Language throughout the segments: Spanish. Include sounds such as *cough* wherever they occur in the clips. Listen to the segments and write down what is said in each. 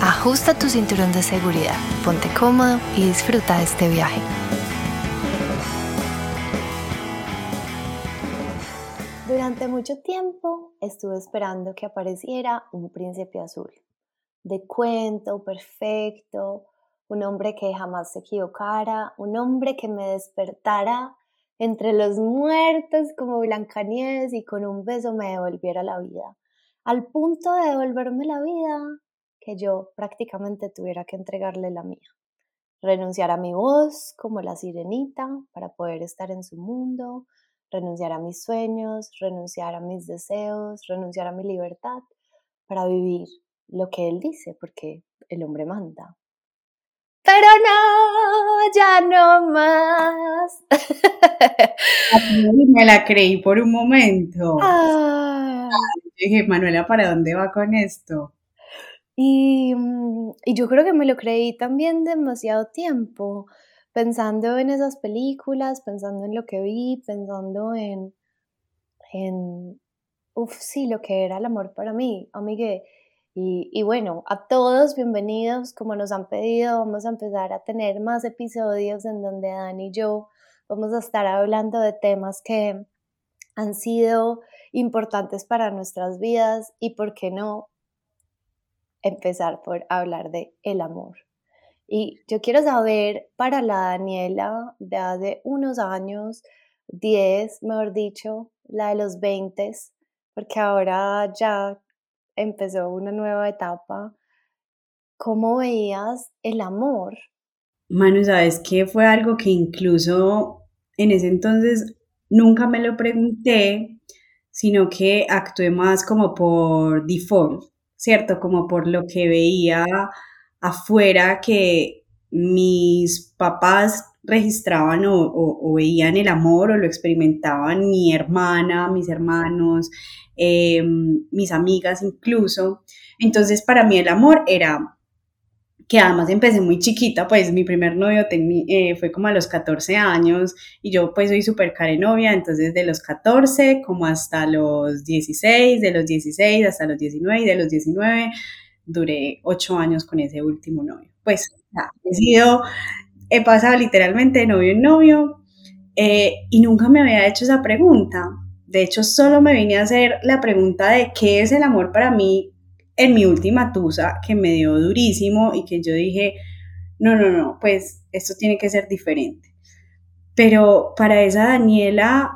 ajusta tu cinturón de seguridad, ponte cómodo y disfruta de este viaje. Durante mucho tiempo estuve esperando que apareciera un príncipe azul, de cuento, perfecto, un hombre que jamás se equivocara, un hombre que me despertara entre los muertos como Blancanieves y con un beso me devolviera la vida. Al punto de devolverme la vida, que yo prácticamente tuviera que entregarle la mía. Renunciar a mi voz como la sirenita para poder estar en su mundo, renunciar a mis sueños, renunciar a mis deseos, renunciar a mi libertad para vivir lo que él dice, porque el hombre manda. Pero no, ya no más. Me la creí por un momento. Ah. Dije, Manuela, ¿para dónde va con esto? Mm, y, yo creo que me lo creí también demasiado tiempo, pensando en esas películas, pensando en lo que vi, pensando en, en uff, sí, lo que era el amor para mí, amigue. Y, y bueno, a todos bienvenidos, como nos han pedido, vamos a empezar a tener más episodios en donde Dani y yo vamos a estar hablando de temas que han sido importantes para nuestras vidas y, ¿por qué no?, empezar por hablar de el amor. Y yo quiero saber para la Daniela de hace unos años, 10, mejor dicho, la de los 20, porque ahora ya empezó una nueva etapa. ¿Cómo veías el amor? Manu, sabes que fue algo que incluso en ese entonces nunca me lo pregunté, sino que actué más como por default. ¿Cierto? Como por lo que veía afuera que mis papás registraban o, veían el amor o lo experimentaban mi hermana, mis hermanos, em, mis amigas incluso. Entonces para mí el amor era que además empecé muy chiquita, pues mi primer novio eh, fue como a los 14 años y yo pues soy súper carenovia, entonces de los 14 como hasta los 16, de los 16 hasta los 19 y de los 19 duré 8 años con ese último novio. Pues he sido, he pasado literalmente de novio en novio eh, y nunca me había hecho esa pregunta. De hecho, solo me vine a hacer la pregunta de qué es el amor para mí en mi última tusa que me dio durísimo y que yo dije, no, no, no, pues esto tiene que ser diferente. Pero para esa Daniela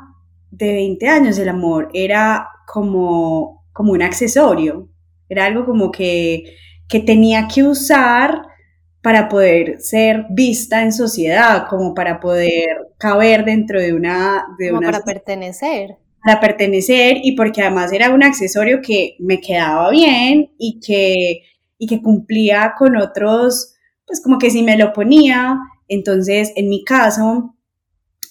de 20 años el amor era como, como un accesorio, era algo como que, que tenía que usar para poder ser vista en sociedad, como para poder caber dentro de una... De como para pertenecer para pertenecer y porque además era un accesorio que me quedaba bien y que, y que cumplía con otros, pues como que si me lo ponía, entonces en mi caso,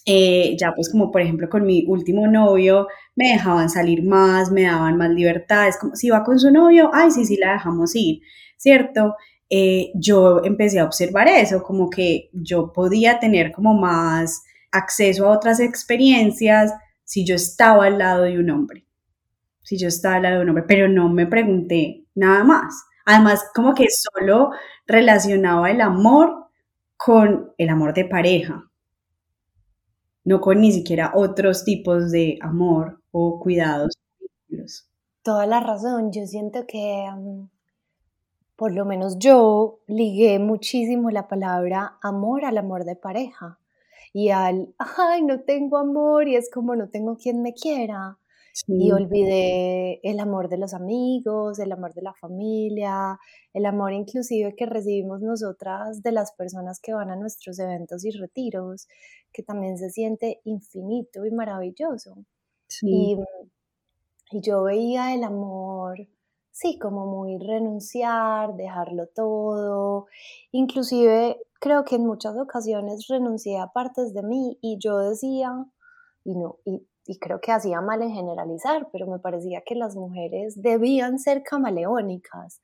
eh, ya pues como por ejemplo con mi último novio, me dejaban salir más, me daban más libertades, como si iba con su novio, ay, sí, sí, la dejamos ir, ¿cierto? Eh, yo empecé a observar eso, como que yo podía tener como más acceso a otras experiencias, si yo estaba al lado de un hombre, si yo estaba al lado de un hombre, pero no me pregunté nada más. Además, como que solo relacionaba el amor con el amor de pareja, no con ni siquiera otros tipos de amor o cuidados. Toda la razón, yo siento que mm, por lo menos yo ligué muchísimo la palabra amor al amor de pareja y al, ay, no tengo amor y es como no tengo quien me quiera. Y olvidé el amor de los amigos, el amor de la familia, el amor inclusive que recibimos nosotras de las personas que van a nuestros eventos y retiros, que también se siente infinito y maravilloso. Y, y yo veía el amor sí, como muy renunciar, dejarlo todo. Inclusive creo que en muchas ocasiones renuncié a partes de mí y yo decía, y no, y, y creo que hacía mal en generalizar, pero me parecía que las mujeres debían ser camaleónicas,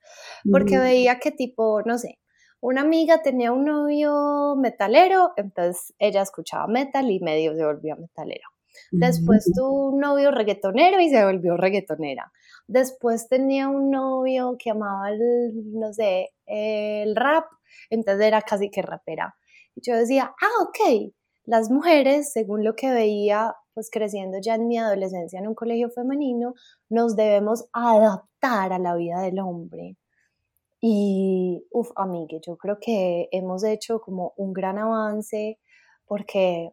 porque veía que tipo, no sé, una amiga tenía un novio metalero, entonces ella escuchaba metal y medio se volvía metalero. Después tuvo un novio reggaetonero y se volvió reggaetonera. Después tenía un novio que amaba el, no sé, el rap, entonces era casi que rapera. Y yo decía, ah, ok, las mujeres, según lo que veía, pues creciendo ya en mi adolescencia en un colegio femenino, nos debemos adaptar a la vida del hombre. Y, uff, amigue, yo creo que hemos hecho como un gran avance porque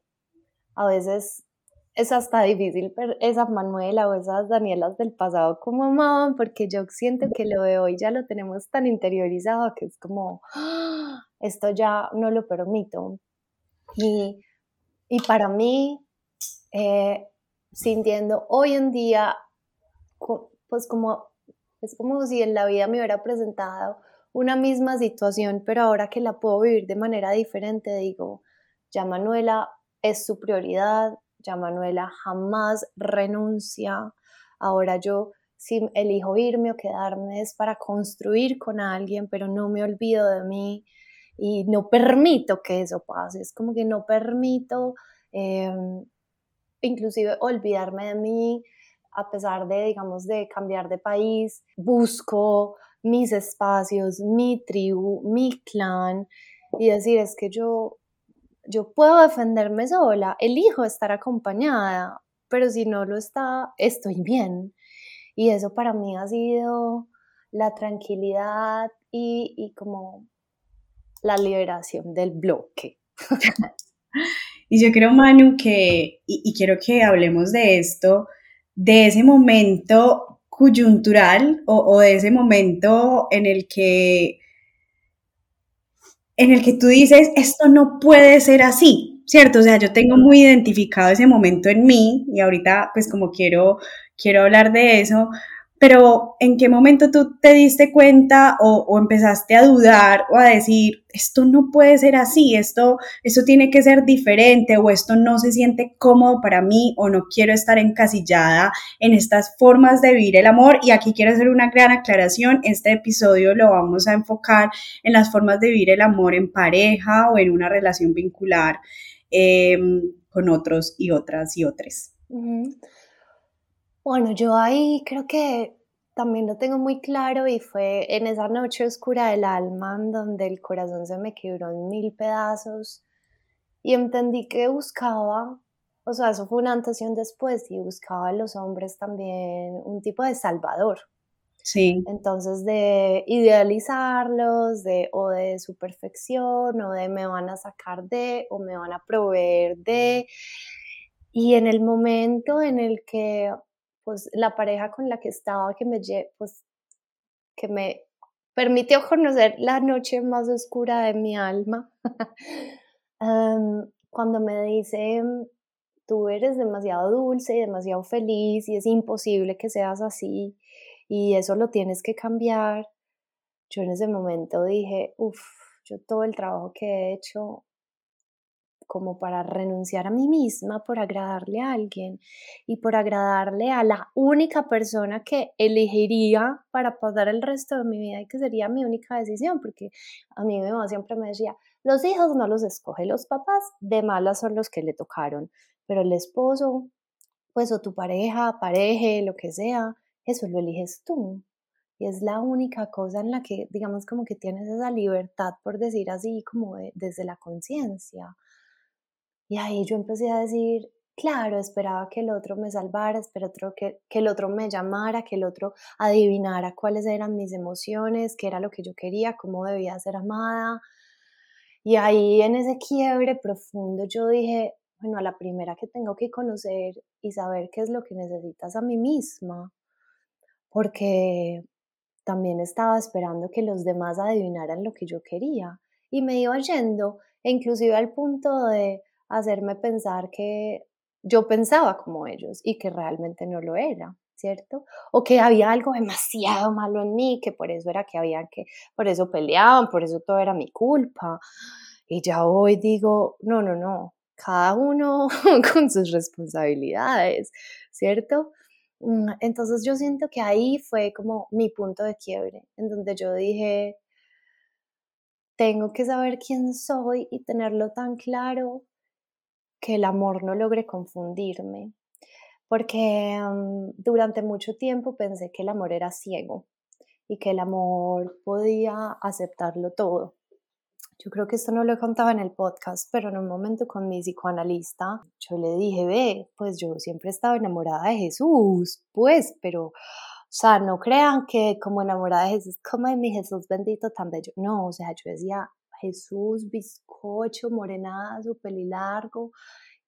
a veces es hasta difícil ver esa Manuela o esas Danielas del pasado como amaban, porque yo siento que lo de hoy ya lo tenemos tan interiorizado que es como, ¡ah! esto ya no lo permito. Y, y para mí, eh, sintiendo hoy en día, pues como, es como si en la vida me hubiera presentado una misma situación, pero ahora que la puedo vivir de manera diferente, digo, ya Manuela es su prioridad, ya Manuela jamás renuncia. Ahora yo, si elijo irme o quedarme, es para construir con alguien, pero no me olvido de mí y no permito que eso pase. Es como que no permito em, inclusive olvidarme de mí, a pesar de, digamos, de cambiar de país, busco mis espacios, mi tribu, mi clan y decir, es que yo yo puedo defenderme sola, elijo estar acompañada, pero si no lo está, estoy bien. Y eso para mí ha sido la tranquilidad y, como la liberación del bloque. *laughs* y yo creo, Manu, que, y, quiero que hablemos de esto, de ese momento coyuntural o, o de ese momento en el que en el que tú dices, esto no puede ser así, ¿cierto? O sea, yo tengo muy identificado ese momento en mí y ahorita pues como quiero, quiero hablar de eso, pero ¿en qué momento tú te diste cuenta o, empezaste a dudar o a decir, esto no puede ser así, esto, esto tiene que ser diferente o esto no se siente cómodo para mí o no quiero estar encasillada en estas formas de vivir el amor? Y aquí quiero hacer una gran aclaración, este episodio lo vamos a enfocar en las formas de vivir el amor en pareja o en una relación vincular em, con otros y otras y otras. Bueno, yo ahí creo que también lo tengo muy claro y fue en esa noche oscura del alma en donde el corazón se me quebró en mil pedazos y entendí que buscaba, o sea, eso fue un antes y un después y buscaba a los hombres también un tipo de salvador. Sí. Entonces de idealizarlos, de o de su perfección, o de me van a sacar de, o me van a proveer de. Y en el momento en el que pues la pareja con la que estaba que me, pues, que me permitió conocer la noche más oscura de mi alma, *laughs* cuando me dice, tú eres demasiado dulce y demasiado feliz y es imposible que seas así y eso lo tienes que cambiar, yo en ese momento dije, uff, yo todo el trabajo que he hecho como para renunciar a mí misma por agradarle a alguien y por agradarle a la única persona que elegiría para pasar el resto de mi vida y que sería mi única decisión, porque a mí mi mamá siempre me decía, los hijos no los escoge los papás, de malas son los que le tocaron, pero el esposo, pues o tu pareja, pareje, lo que sea, eso lo eliges tú. Y es la única cosa en la que, digamos, como que tienes esa libertad, por decir así, como desde la conciencia. Y ahí yo empecé a decir, claro, esperaba que el otro me salvara, esperaba que, que el otro me llamara, que el otro adivinara cuáles eran mis emociones, qué era lo que yo quería, cómo debía ser amada. Y ahí en ese quiebre profundo yo dije, bueno, a la primera que tengo que conocer y saber qué es lo que necesitas a mí misma, porque también estaba esperando que los demás adivinaran lo que yo quería y me iba yendo, e inclusive al punto de, hacerme pensar que yo pensaba como ellos y que realmente no lo era. ¿cierto? O que había algo demasiado malo en mí, que por eso era que habían que, por eso peleaban, por eso todo era mi culpa. Y ya hoy digo, no, no, no, cada uno *laughs* con sus responsabilidades, ¿cierto? Mm, entonces yo siento que ahí fue como mi punto de quiebre, en donde yo dije, tengo que saber quién soy y tenerlo tan claro que el amor no logre confundirme, porque mm, durante mucho tiempo pensé que el amor era ciego y que el amor podía aceptarlo todo. Yo creo que esto no lo he contado en el podcast, pero en un momento con mi psicoanalista, yo le dije, ve, pues yo siempre he estado enamorada de Jesús, pues, pero, o sea, no crean que como enamorada de Jesús, como de mi Jesús bendito tan bello. No, o sea, yo decía, Jesús, bizcocho, morenazo, pelilargo,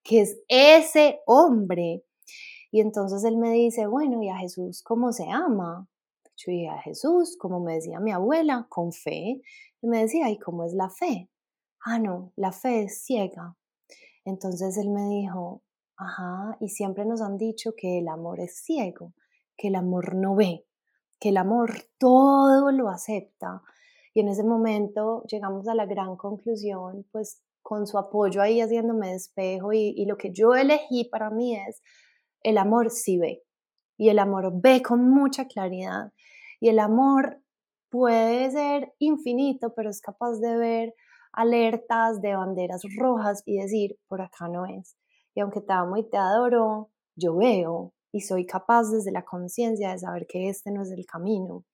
que es ese hombre. Y entonces él me dice, bueno, ¿y a Jesús cómo se ama? Yo dije, a Jesús, como me decía mi abuela, con fe. Y me decía, ¿y cómo es la fe? Ah, no, la fe es ciega. Entonces él me dijo, ajá, y siempre nos han dicho que el amor es ciego, que el amor no ve, que el amor todo lo acepta. Y en ese momento llegamos a la gran conclusión, pues con su apoyo ahí haciéndome despejo y, lo que yo elegí para mí es, el amor sí ve. Y el amor ve con mucha claridad. Y el amor puede ser infinito, pero es capaz de ver alertas de banderas rojas y decir, por acá no es. Y aunque te amo y te adoro, yo veo y soy capaz desde la conciencia de saber que este no es el camino.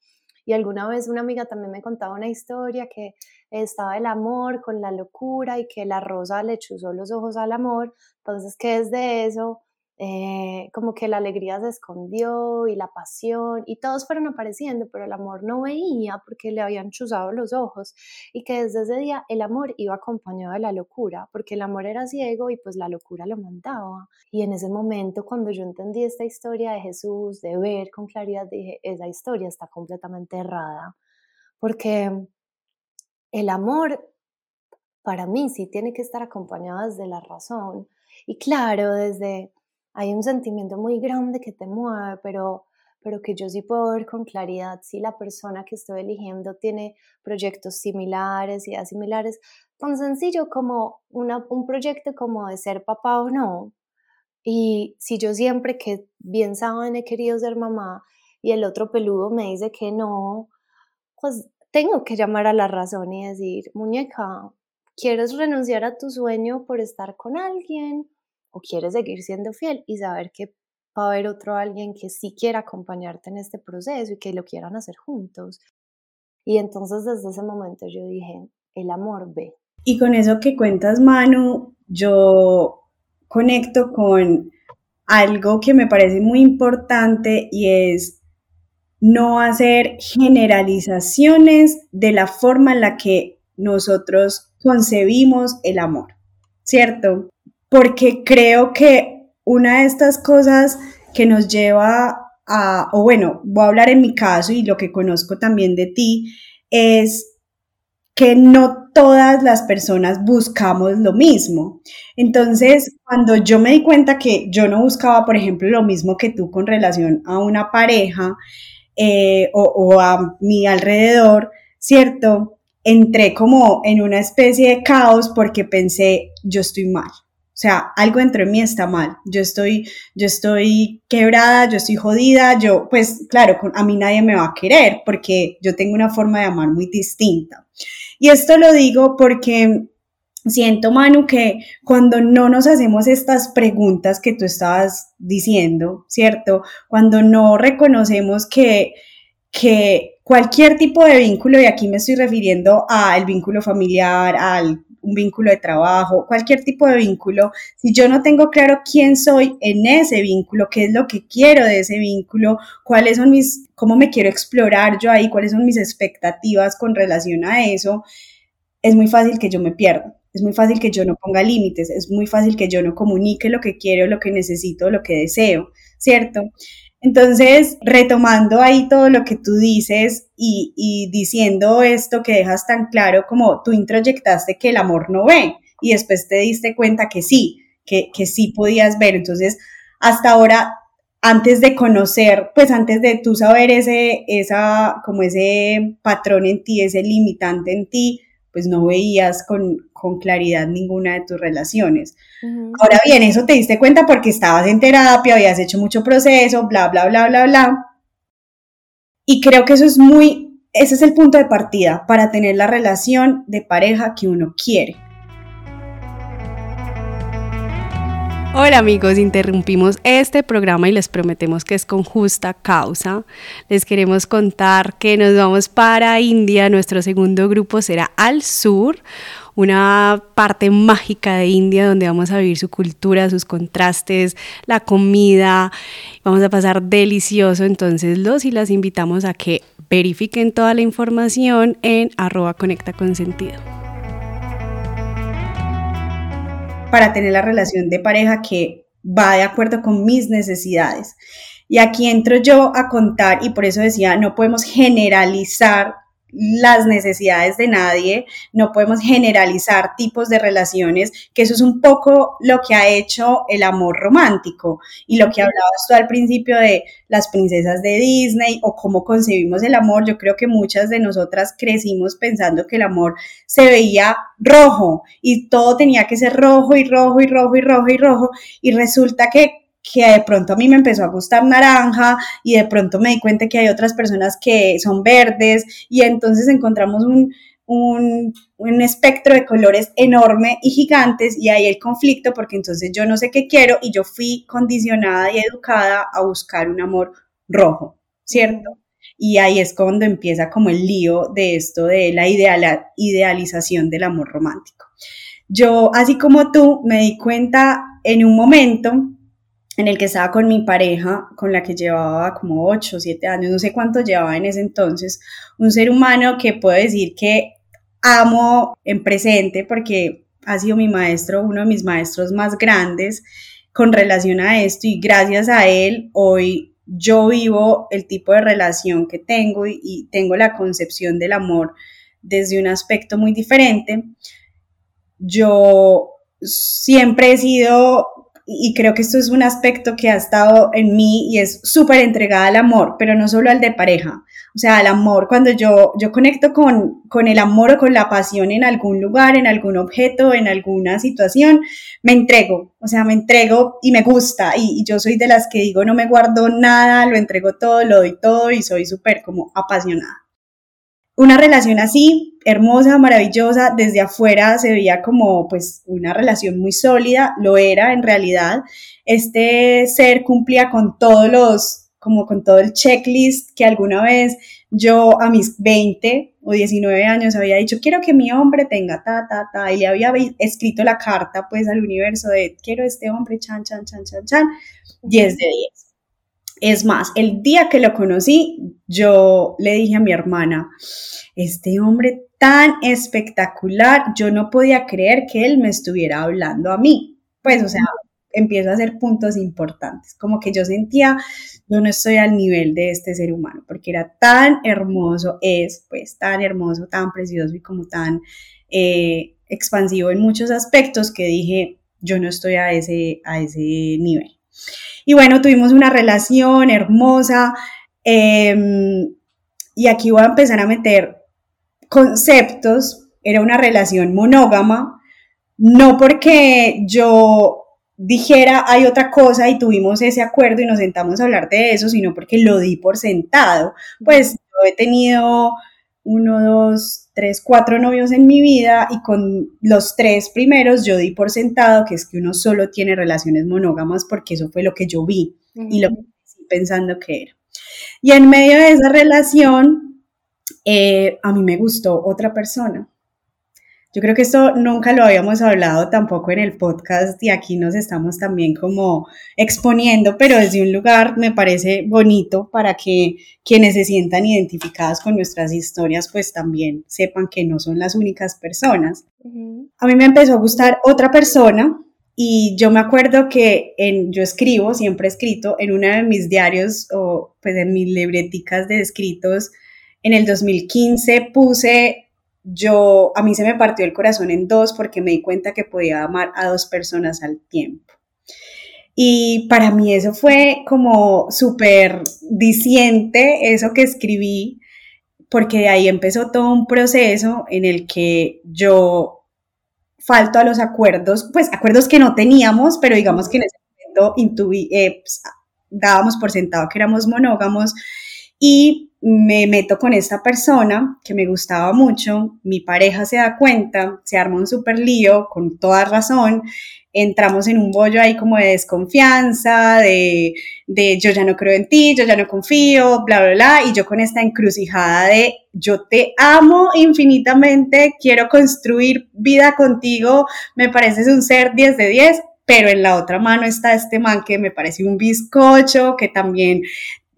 Y alguna vez una amiga también me contaba una historia que estaba el amor con la locura y que la rosa le chuzó los ojos al amor. Entonces, ¿qué es de eso? Eh, como que la alegría se escondió y la pasión y todos fueron apareciendo, pero el amor no veía porque le habían chuzado los ojos y que desde ese día el amor iba acompañado de la locura, porque el amor era ciego y pues la locura lo mandaba. Y en ese momento cuando yo entendí esta historia de Jesús, de ver con claridad, dije, esa historia está completamente errada, porque el amor para mí sí tiene que estar acompañado desde la razón. Y claro, desde hay un sentimiento muy grande que te mueve, pero, pero que yo sí puedo ver con claridad si la persona que estoy eligiendo tiene proyectos similares, ideas similares, tan sencillo como una, un proyecto como de ser papá o no. Y si yo siempre que bien saben he querido ser mamá y el otro peludo me dice que no, pues tengo que llamar a la razón y decir, muñeca, ¿quieres renunciar a tu sueño por estar con alguien? O quieres seguir siendo fiel y saber que va a haber otro alguien que sí quiera acompañarte en este proceso y que lo quieran hacer juntos. Y entonces desde ese momento yo dije, el amor ve. Y con eso que cuentas, Manu, yo conecto con algo que me parece muy importante y es no hacer generalizaciones de la forma en la que nosotros concebimos el amor, ¿cierto? Porque creo que una de estas cosas que nos lleva a, o bueno, voy a hablar en mi caso y lo que conozco también de ti, es que no todas las personas buscamos lo mismo. Entonces, cuando yo me di cuenta que yo no buscaba, por ejemplo, lo mismo que tú con relación a una pareja eh, o, o a mi alrededor, ¿cierto? Entré como en una especie de caos porque pensé, yo estoy mal. O sea, algo entre mí está mal. Yo estoy, yo estoy quebrada, yo estoy jodida, yo, pues claro, a mí nadie me va a querer porque yo tengo una forma de amar muy distinta. Y esto lo digo porque siento, Manu, que cuando no nos hacemos estas preguntas que tú estabas diciendo, ¿cierto? Cuando no reconocemos que, que cualquier tipo de vínculo, y aquí me estoy refiriendo al vínculo familiar, al un vínculo de trabajo, cualquier tipo de vínculo, si yo no tengo claro quién soy en ese vínculo, qué es lo que quiero de ese vínculo, cuáles son mis, cómo me quiero explorar yo ahí, cuáles son mis expectativas con relación a eso, es muy fácil que yo me pierda. Es muy fácil que yo no ponga límites, es muy fácil que yo no comunique lo que quiero, lo que necesito, lo que deseo, ¿cierto? Entonces, retomando ahí todo lo que tú dices y, diciendo esto que dejas tan claro como tú introyectaste que el amor no ve y después te diste cuenta que sí, que, que sí podías ver. Entonces, hasta ahora antes de conocer, pues antes de tú saber ese, esa, como ese patrón en ti, ese limitante en ti, pues no veías con, con claridad ninguna de tus relaciones. Ahora bien, eso te diste cuenta porque estabas en terapia, habías hecho mucho proceso, bla, bla, bla, bla, bla. Y creo que eso es muy, ese es el punto de partida para tener la relación de pareja que uno quiere. Hola amigos, interrumpimos este programa y les prometemos que es con justa causa. Les queremos contar que nos vamos para India, nuestro segundo grupo será al sur, una parte mágica de India donde vamos a vivir su cultura, sus contrastes, la comida, vamos a pasar delicioso, entonces los y las invitamos a que verifiquen toda la información en arroba conecta con sentido para tener la relación de pareja que va de acuerdo con mis necesidades. Y aquí entro yo a contar, y por eso decía, no podemos generalizar las necesidades de nadie, no podemos generalizar tipos de relaciones, que eso es un poco lo que ha hecho el amor romántico y lo que hablabas tú al principio de las princesas de Disney o cómo concebimos el amor. Yo creo que muchas de nosotras crecimos pensando que el amor se veía rojo y todo tenía que ser rojo y rojo y rojo y rojo y rojo y resulta que que de pronto a mí me empezó a gustar naranja y de pronto me di cuenta que hay otras personas que son verdes y entonces encontramos un, un, un, espectro de colores enorme y gigantes y ahí el conflicto porque entonces yo no sé qué quiero y yo fui condicionada y educada a buscar un amor rojo, ¿cierto? Y ahí es cuando empieza como el lío de esto de la idealización del amor romántico. Yo, así como tú, me di cuenta en un momento en el que estaba con mi pareja, con la que llevaba como 8 o 7 años, no sé cuánto llevaba en ese entonces, un ser humano que puedo decir que amo en presente porque ha sido mi maestro, uno de mis maestros más grandes con relación a esto y gracias a él hoy yo vivo el tipo de relación que tengo y tengo la concepción del amor desde un aspecto muy diferente. Yo siempre he sido y creo que esto es un aspecto que ha estado en mí y es súper entregada al amor, pero no solo al de pareja, o sea, al amor, cuando yo, yo conecto con, con el amor o con la pasión en algún lugar, en algún objeto, en alguna situación, me entrego, o sea, me entrego y me gusta. Y, y yo soy de las que digo, no me guardo nada, lo entrego todo, lo doy todo y soy súper como apasionada. Una relación así, hermosa, maravillosa, desde afuera se veía como pues una relación muy sólida, lo era en realidad. Este ser cumplía con todos los, como con todo el checklist que alguna vez yo a mis 20 o 19 años había dicho, quiero que mi hombre tenga ta, ta, ta, y le había escrito la carta pues al universo de, quiero este hombre, chan, chan, chan, chan, chan, 10 de 10. Es más, el día que lo conocí, yo le dije a mi hermana, este hombre tan espectacular, yo no podía creer que él me estuviera hablando a mí. Pues, o sea, empiezo a hacer puntos importantes, como que yo sentía, yo no estoy al nivel de este ser humano, porque era tan hermoso, es pues tan hermoso, tan precioso y como tan eh, expansivo en muchos aspectos que dije, yo no estoy a ese, a ese nivel. Y bueno, tuvimos una relación hermosa. Em, y aquí voy a empezar a meter conceptos. Era una relación monógama, no porque yo dijera hay otra cosa y tuvimos ese acuerdo y nos sentamos a hablar de eso, sino porque lo di por sentado. Pues yo he tenido uno, dos, tres, cuatro novios en mi vida y con los tres primeros yo di por sentado que es que uno solo tiene relaciones monógamas porque eso fue lo que yo vi y lo que pensando que era. Y en medio de esa relación, eh, a mí me gustó otra persona yo creo que esto nunca lo habíamos hablado tampoco en el podcast y aquí nos estamos también como exponiendo, pero desde un lugar me parece bonito para que quienes se sientan identificadas con nuestras historias pues también sepan que no son las únicas personas. A mí me empezó a gustar otra persona y yo me acuerdo que en, yo escribo, siempre he escrito, en uno de mis diarios o pues en mis libreticas de escritos, en el 2015 puse yo, a mí se me partió el corazón en dos porque me di cuenta que podía amar a dos personas al tiempo. Y para mí eso fue como súper diciente, eso que escribí, porque de ahí empezó todo un proceso en el que yo falto a los acuerdos, pues acuerdos que no teníamos, pero digamos que en ese momento eh, pues, dábamos por sentado que éramos monógamos y me meto con esta persona que me gustaba mucho, mi pareja se da cuenta, se arma un super lío con toda razón, entramos en un bollo ahí como de desconfianza, de, de yo ya no creo en ti, yo ya no confío, bla, bla, bla, y yo con esta encrucijada de yo te amo infinitamente, quiero construir vida contigo, me pareces un ser 10 de 10, pero en la otra mano está este man que me parece un bizcocho, que también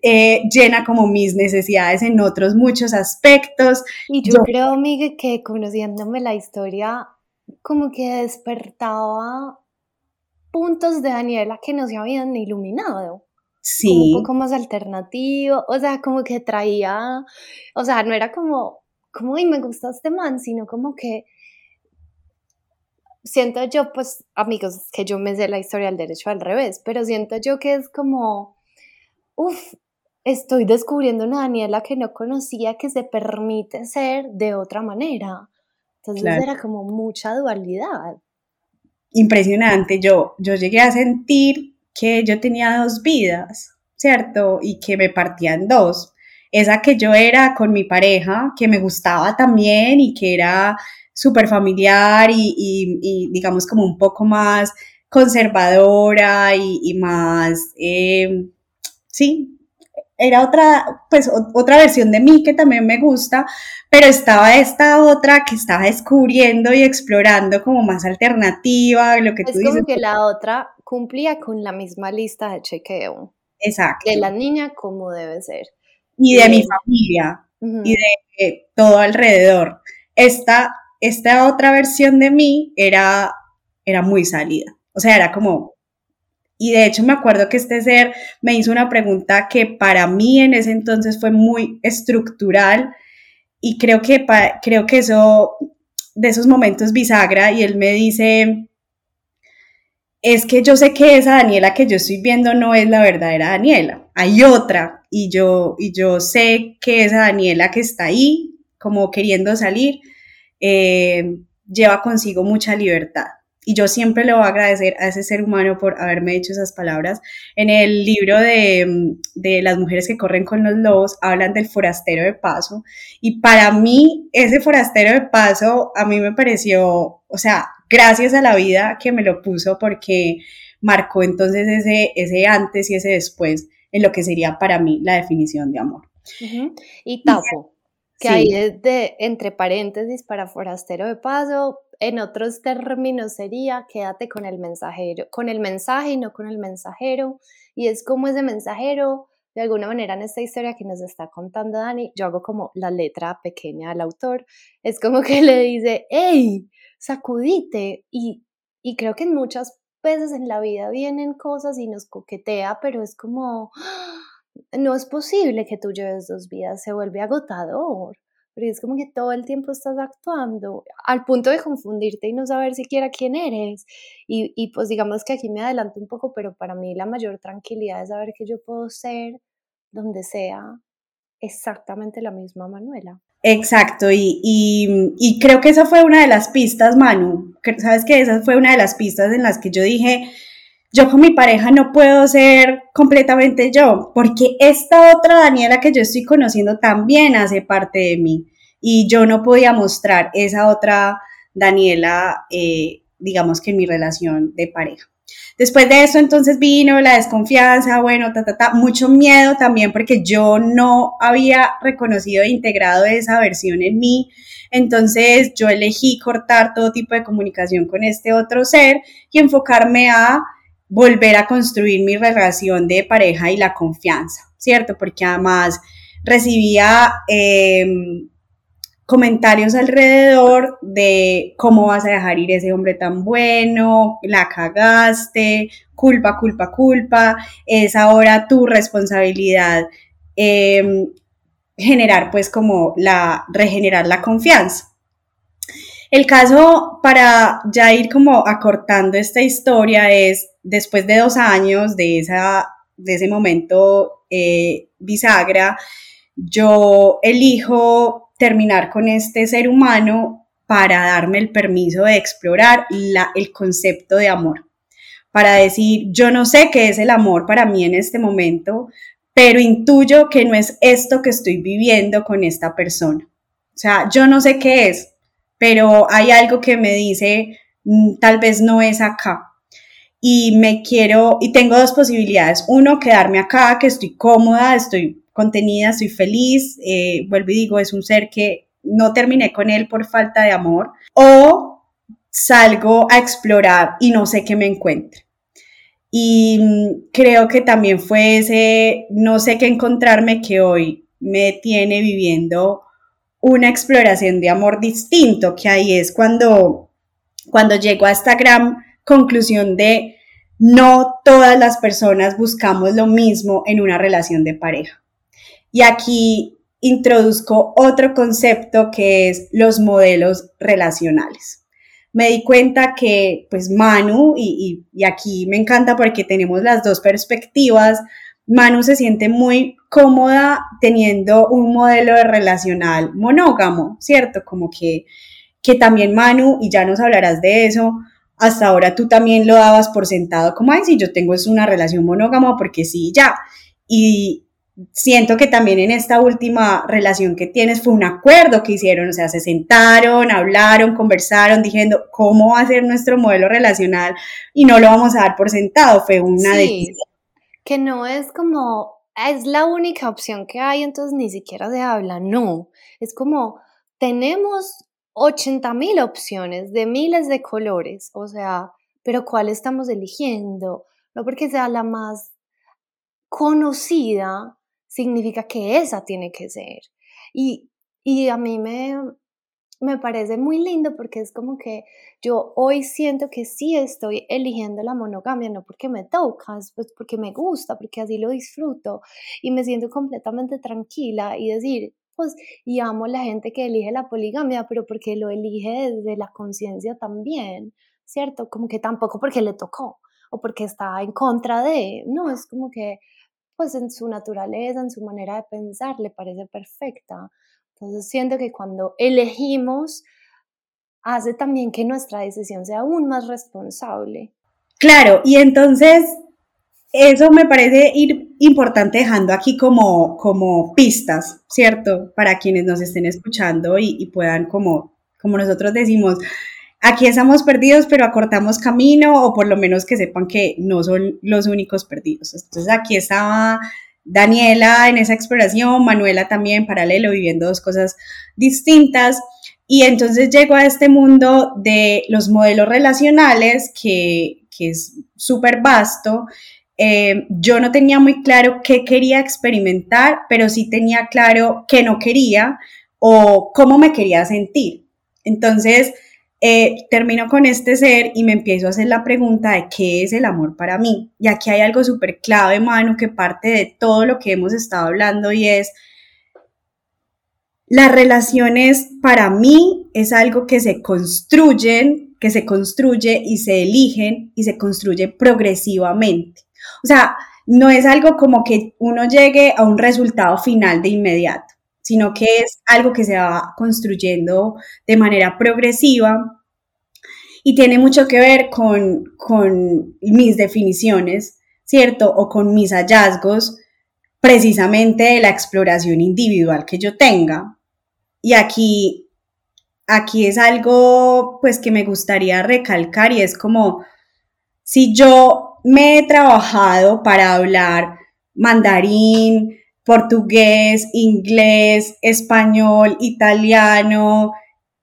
eh, llena como mis necesidades en otros muchos aspectos. Y yo, creo, Miguel, que conociéndome la historia, como que despertaba puntos de Daniela que no se habían iluminado. Sí. un poco más alternativo, o sea, como que traía, o sea, no era como, como, y me gusta este man, sino como que siento yo, pues, amigos, que yo me sé la historia del derecho al revés, pero siento yo que es como, uff, estoy descubriendo una Daniela que no conocía que se permite ser de otra manera. Entonces era como mucha dualidad. Impresionante. Yo, yo llegué a sentir que yo tenía dos vidas, ¿cierto? Y que me partían dos. Esa que yo era con mi pareja, que me gustaba también y que era súper familiar y, digamos como un poco más conservadora y, más, eh, sí, era otra, pues otra versión de mí que también me gusta, pero estaba esta otra que estaba descubriendo y explorando como más alternativa, lo que es como que la otra cumplía con la misma lista de chequeo. Exacto. De la niña como debe ser. Y de mi familia y de todo alrededor. Esta, esta otra versión de mí era, era muy salida. O sea, era como, y de hecho me acuerdo que este ser me hizo una pregunta que para mí en ese entonces fue muy estructural y creo que, creo que eso, de esos momentos bisagra y él me dice, es que yo sé que esa Daniela que yo estoy viendo no es la verdadera Daniela, hay otra y yo, y yo sé que esa Daniela que está ahí como queriendo salir, eh, lleva consigo mucha libertad y yo siempre le voy a agradecer a ese ser humano por haberme dicho esas palabras. En el libro de, de, las mujeres que corren con los lobos hablan del forastero de paso y para mí ese forastero de paso a mí me pareció, o sea, gracias a la vida que me lo puso porque marcó entonces ese, ese antes y ese después en lo que sería para mí la definición de amor. Y tapo, que ahí es de, entre paréntesis para forastero de paso, en otros términos sería quédate con el mensajero, con el mensaje y no con el mensajero. Y es como ese mensajero, de alguna manera en esta historia que nos está contando Dani, yo hago como la letra pequeña al autor, es como que le dice, hey, sacudite. Y, y creo que en muchas veces en la vida vienen cosas y nos coquetea, pero es como, ¡ah! no es posible que tú lleves dos vidas, se vuelve agotador pero es como que todo el tiempo estás actuando al punto de confundirte y no saber siquiera quién eres. Y, pues digamos que aquí me adelanto un poco, pero para mí la mayor tranquilidad es saber que yo puedo ser donde sea exactamente la misma Manuela. Exacto, y, y, y creo que esa fue una de las pistas, Manu. Sabes que esa fue una de las pistas en las que yo dije, yo con mi pareja no puedo ser completamente yo, porque esta otra Daniela que yo estoy conociendo también hace parte de mí y yo no podía mostrar esa otra Daniela, eh, digamos que en mi relación de pareja. Después de eso, entonces vino la desconfianza, bueno, ta, ta, ta, mucho miedo también porque yo no había reconocido e integrado esa versión en mí. Entonces yo elegí cortar todo tipo de comunicación con este otro ser y enfocarme a volver a construir mi relación de pareja y la confianza, ¿cierto? Porque además recibía em, comentarios alrededor de cómo vas a dejar ir ese hombre tan bueno, la cagaste, culpa, culpa, culpa, es ahora tu responsabilidad em, generar pues como la, regenerar la confianza. El caso para ya ir como acortando esta historia es después de dos años de, esa, de ese momento eh, bisagra, yo elijo terminar con este ser humano para darme el permiso de explorar el concepto de amor, para decir, yo no sé qué es el amor para mí en este momento, pero intuyo que no es esto que estoy viviendo con esta persona. O sea, yo no sé qué es, pero hay algo que me dice, mm, tal vez no es acá. Y me quiero, y tengo dos posibilidades. Uno, quedarme acá, que estoy cómoda, estoy contenida, estoy feliz. Eh, vuelvo y digo, es un ser que no terminé con él por falta de amor. O salgo a explorar y no sé qué me encuentre. Y mm, creo que también fue ese no sé qué encontrarme que hoy me tiene viviendo una exploración de amor distinto, que ahí es cuando, cuando llego a esta gran conclusión de no todas las personas buscamos lo mismo en una relación de pareja. Y aquí introduzco otro concepto que es los modelos relacionales. Me di cuenta que, pues, Manu, y, y, y aquí me encanta porque tenemos las dos perspectivas, Manu se siente muy cómoda teniendo un modelo de relacional monógamo, ¿cierto? Como que, que también Manu, y ya nos hablarás de eso, hasta ahora tú también lo dabas por sentado como, ay, si yo tengo es una relación monógama, porque sí, ya. Y siento que también en esta última relación que tienes fue un acuerdo que hicieron, o sea, se sentaron, hablaron, conversaron, diciendo cómo va a ser nuestro modelo relacional y no lo vamos a dar por sentado, fue una decisión que no es como, es la única opción que hay, entonces ni siquiera se habla, no, es como, tenemos 80 mil opciones de miles de colores, o sea, pero ¿cuál estamos eligiendo? No porque sea la más conocida, significa que esa tiene que ser. Y, y a mí me, me parece muy lindo porque es como que yo hoy siento que sí estoy eligiendo la monogamia, no porque me toca, pues porque me gusta, porque así lo disfruto y me siento completamente tranquila y decir, pues, y amo la gente que elige la poligamia, pero porque lo elige desde la conciencia también, ¿cierto? Como que tampoco porque le tocó o porque está en contra de, no, es como que pues en su naturaleza, en su manera de pensar, le parece perfecta. Entonces siento que cuando elegimos, hace también que nuestra decisión sea aún más responsable. Claro, y entonces eso me parece ir importante dejando aquí como, como pistas, ¿cierto? Para quienes nos estén escuchando y, y puedan, como, como nosotros decimos, aquí estamos perdidos, pero acortamos camino o por lo menos que sepan que no son los únicos perdidos. Entonces aquí estaba Daniela en esa exploración, Manuela también paralelo, viviendo dos cosas distintas. Y entonces llego a este mundo de los modelos relacionales, que, es súper vasto. Eh, yo no tenía muy claro qué quería experimentar, pero sí tenía claro qué no quería o cómo me quería sentir. Entonces, eh, termino con este ser y me empiezo a hacer la pregunta de qué es el amor para mí. Y aquí hay algo súper clave, mano, que parte de todo lo que hemos estado hablando y es, las relaciones para mí es algo que se construyen, que se construye y se eligen y se construye progresivamente. O sea, no es algo como que uno llegue a un resultado final de inmediato sino que es algo que se va construyendo de manera progresiva y tiene mucho que ver con, con mis definiciones, ¿cierto? O con mis hallazgos precisamente de la exploración individual que yo tenga. Y aquí, aquí es algo pues que me gustaría recalcar y es como si yo me he trabajado para hablar mandarín, portugués, inglés, español, italiano,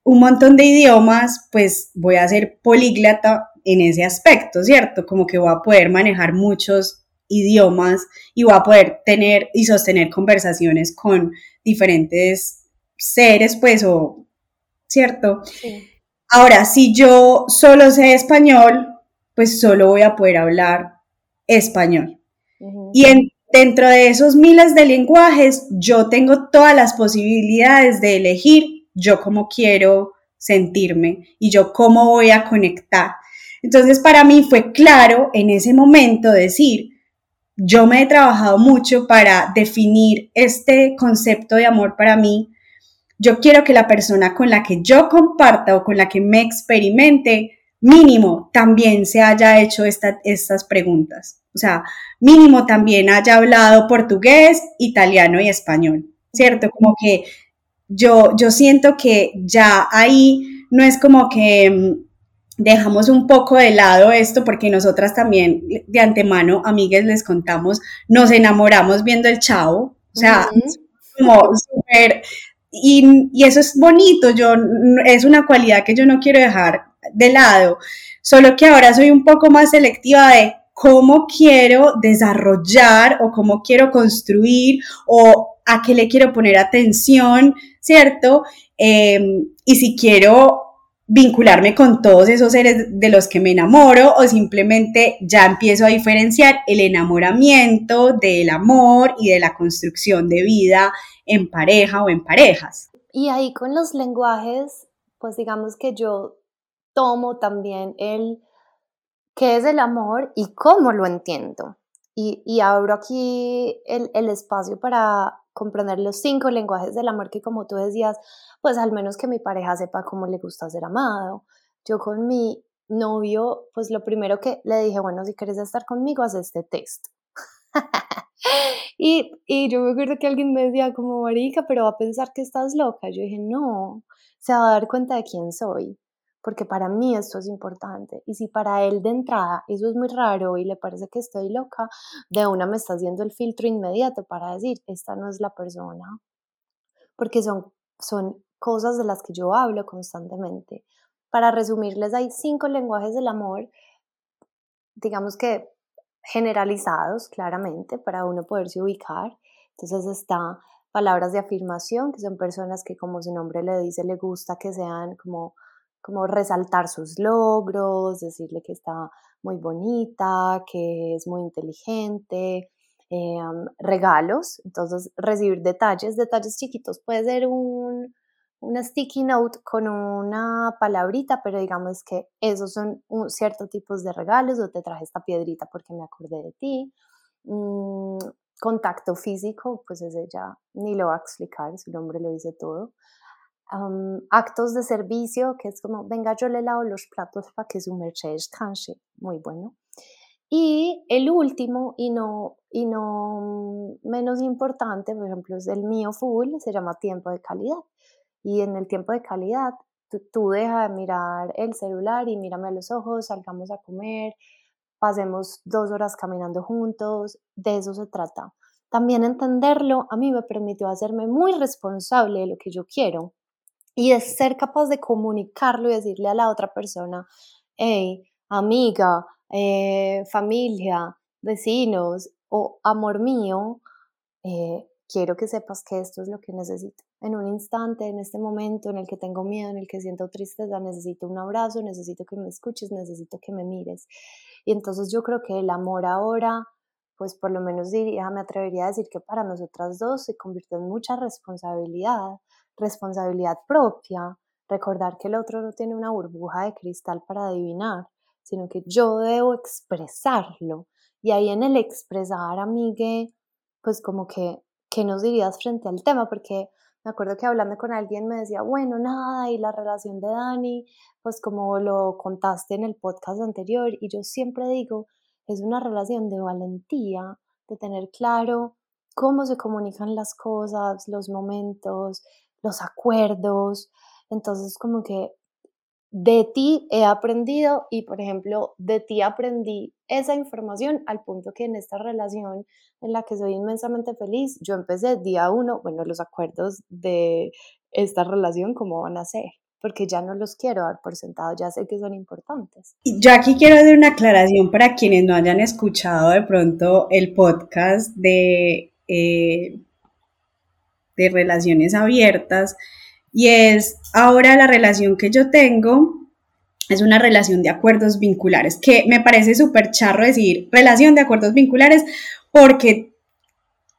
un montón de idiomas, pues voy a ser políglota en ese aspecto, ¿cierto? Como que voy a poder manejar muchos idiomas y voy a poder tener y sostener conversaciones con diferentes seres, pues, o, ¿cierto? Ahora, si yo solo sé español, pues solo voy a poder hablar español. Y en dentro de esos miles de lenguajes, yo tengo todas las posibilidades de elegir yo cómo quiero sentirme y yo cómo voy a conectar. Entonces para mí fue claro en ese momento decir, yo me he trabajado mucho para definir este concepto de amor para mí. Yo quiero que la persona con la que yo comparta o con la que me experimente, mínimo, también se haya hecho estas preguntas. O sea, mínimo también haya hablado portugués, italiano y español, ¿cierto? Como que yo, yo siento que ya ahí no es como que mm, dejamos un poco de lado esto porque nosotras también de antemano, amigues, les contamos, nos enamoramos viendo el chavo, o sea, como súper, y, y, eso es bonito, yo, es una cualidad que yo no quiero dejar de lado, solo que ahora soy un poco más selectiva de cómo quiero desarrollar o cómo quiero construir o a qué le quiero poner atención, ¿cierto? Em, y si quiero vincularme con todos esos seres de los que me enamoro o simplemente ya empiezo a diferenciar el enamoramiento del amor y de la construcción de vida en pareja o en parejas. Y ahí con los lenguajes, pues digamos que yo tomo también el qué es el amor y cómo lo entiendo. Y, y abro aquí el, el espacio para comprender los cinco lenguajes del amor que como tú decías, pues al menos que mi pareja sepa cómo le gusta ser amado. Yo con mi novio, pues lo primero que le dije, bueno, si quieres estar conmigo, haz este test. *laughs* y, y yo me acuerdo que alguien me decía como, marica, pero va a pensar que estás loca. Yo dije, no, se va a dar cuenta de quién soy porque para mí esto es importante. Y si para él de entrada eso es muy raro y le parece que estoy loca, de una me está haciendo el filtro inmediato para decir, esta no es la persona. Porque son, son cosas de las que yo hablo constantemente. Para resumirles, hay cinco lenguajes del amor, digamos que generalizados claramente, para uno poderse ubicar. Entonces está palabras de afirmación, que son personas que como su nombre le dice, le gusta que sean como como resaltar sus logros, decirle que está muy bonita, que es muy inteligente, eh, regalos, entonces recibir detalles, detalles chiquitos, puede ser un, una sticky note con una palabrita, pero digamos que esos son un, ciertos tipos de regalos, o te traje esta piedrita porque me acordé de ti. Mm, contacto físico, pues ese ya ni lo va a explicar, su nombre lo dice todo actos de servicio, que es como, venga, yo le lavo los platos para que su merced descanse, muy bueno. Y el último, y no, y no menos importante, por ejemplo, es el mío full, se llama tiempo de calidad. Y en el tiempo de calidad, tú, tú deja de mirar el celular y mírame a los ojos, salgamos a comer, pasemos dos horas caminando juntos, de eso se trata. También entenderlo a mí me permitió hacerme muy responsable de lo que yo quiero y es ser capaz de comunicarlo y decirle a la otra persona, hey, amiga, eh, familia, vecinos o amor mío, eh, quiero que sepas que esto es lo que necesito. En un instante, en este momento en el que tengo miedo, en el que siento tristeza, necesito un abrazo, necesito que me escuches, necesito que me mires. Y entonces yo creo que el amor ahora, pues por lo menos diría, me atrevería a decir que para nosotras dos se convirtió en mucha responsabilidad responsabilidad propia, recordar que el otro no tiene una burbuja de cristal para adivinar, sino que yo debo expresarlo. Y ahí en el expresar, amigue, pues como que, ¿qué nos dirías frente al tema? Porque me acuerdo que hablando con alguien me decía, bueno, nada, y la relación de Dani, pues como lo contaste en el podcast anterior, y yo siempre digo, es una relación de valentía, de tener claro cómo se comunican las cosas, los momentos, los acuerdos. Entonces, como que de ti he aprendido y, por ejemplo, de ti aprendí esa información al punto que en esta relación en la que soy inmensamente feliz, yo empecé día uno, bueno, los acuerdos de esta relación, cómo van a ser, porque ya no los quiero dar por sentado, ya sé que son importantes. Yo aquí quiero hacer una aclaración para quienes no hayan escuchado de pronto el podcast de... Eh, de relaciones abiertas. Y es ahora la relación que yo tengo es una relación de acuerdos vinculares, que me parece súper charro decir relación de acuerdos vinculares porque